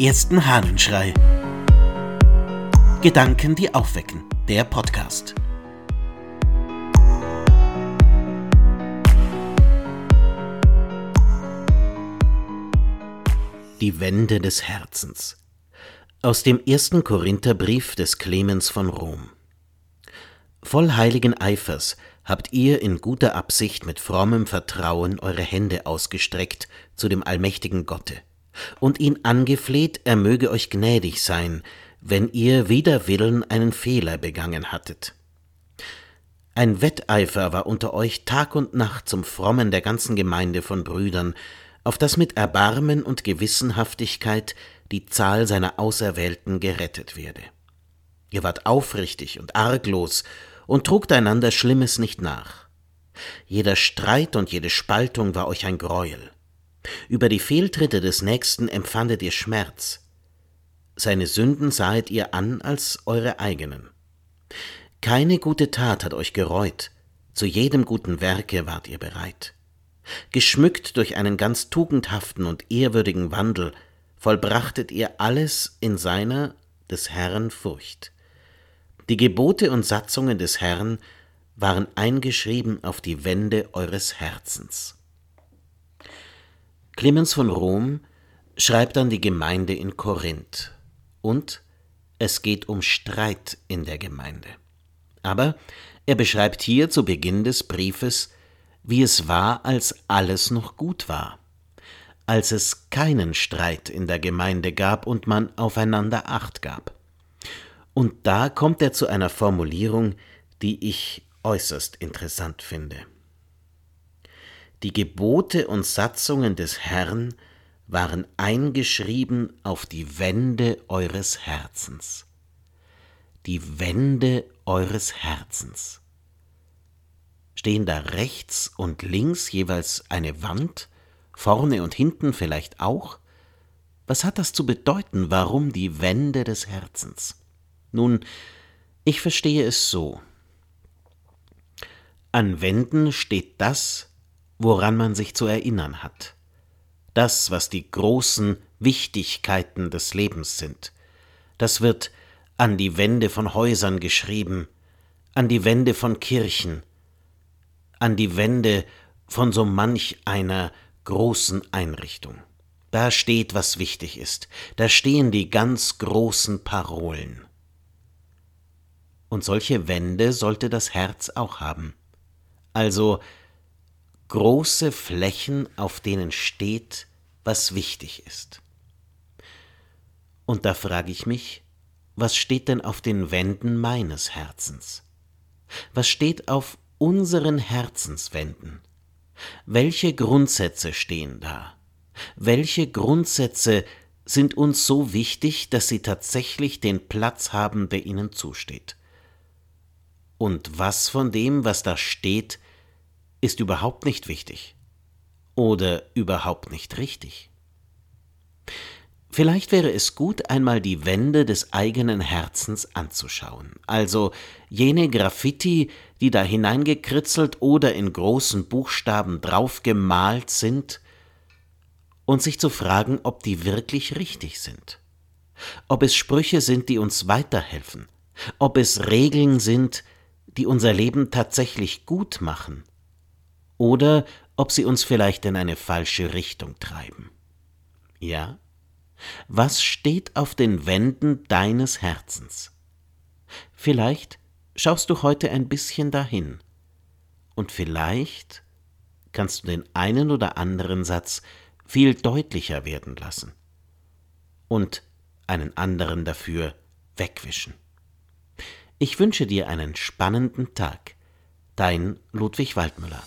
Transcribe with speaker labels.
Speaker 1: ersten Hahnenschrei. Gedanken, die aufwecken. Der Podcast. Die Wände des Herzens. Aus dem ersten Korintherbrief des Clemens von Rom. Voll heiligen Eifers habt ihr in guter Absicht mit frommem Vertrauen eure Hände ausgestreckt zu dem allmächtigen Gotte und ihn angefleht, er möge euch gnädig sein, wenn ihr wider Willen einen Fehler begangen hattet. Ein Wetteifer war unter euch Tag und Nacht zum Frommen der ganzen Gemeinde von Brüdern, auf das mit Erbarmen und Gewissenhaftigkeit die Zahl seiner Auserwählten gerettet werde. Ihr wart aufrichtig und arglos und trugt einander Schlimmes nicht nach. Jeder Streit und jede Spaltung war euch ein Greuel. Über die Fehltritte des Nächsten empfandet ihr Schmerz. Seine Sünden sahet ihr an als eure eigenen. Keine gute Tat hat euch gereut, zu jedem guten Werke wart ihr bereit. Geschmückt durch einen ganz tugendhaften und ehrwürdigen Wandel, vollbrachtet ihr alles in seiner des Herrn Furcht. Die Gebote und Satzungen des Herrn waren eingeschrieben auf die Wände eures Herzens. Clemens von Rom schreibt an die Gemeinde in Korinth und es geht um Streit in der Gemeinde. Aber er beschreibt hier zu Beginn des Briefes, wie es war, als alles noch gut war, als es keinen Streit in der Gemeinde gab und man aufeinander acht gab. Und da kommt er zu einer Formulierung, die ich äußerst interessant finde. Die Gebote und Satzungen des Herrn waren eingeschrieben auf die Wände eures Herzens. Die Wände eures Herzens. Stehen da rechts und links jeweils eine Wand, vorne und hinten vielleicht auch? Was hat das zu bedeuten? Warum die Wände des Herzens? Nun, ich verstehe es so. An Wänden steht das, woran man sich zu erinnern hat. Das, was die großen Wichtigkeiten des Lebens sind, das wird an die Wände von Häusern geschrieben, an die Wände von Kirchen, an die Wände von so manch einer großen Einrichtung. Da steht, was wichtig ist, da stehen die ganz großen Parolen. Und solche Wände sollte das Herz auch haben. Also große Flächen, auf denen steht, was wichtig ist. Und da frage ich mich, was steht denn auf den Wänden meines Herzens? Was steht auf unseren Herzenswänden? Welche Grundsätze stehen da? Welche Grundsätze sind uns so wichtig, dass sie tatsächlich den Platz haben, der ihnen zusteht? Und was von dem, was da steht, ist überhaupt nicht wichtig. Oder überhaupt nicht richtig. Vielleicht wäre es gut, einmal die Wände des eigenen Herzens anzuschauen, also jene Graffiti, die da hineingekritzelt oder in großen Buchstaben draufgemalt sind, und sich zu fragen, ob die wirklich richtig sind, ob es Sprüche sind, die uns weiterhelfen, ob es Regeln sind, die unser Leben tatsächlich gut machen, oder ob sie uns vielleicht in eine falsche Richtung treiben. Ja? Was steht auf den Wänden deines Herzens? Vielleicht schaust du heute ein bisschen dahin, und vielleicht kannst du den einen oder anderen Satz viel deutlicher werden lassen und einen anderen dafür wegwischen. Ich wünsche dir einen spannenden Tag. Dein Ludwig Waldmüller.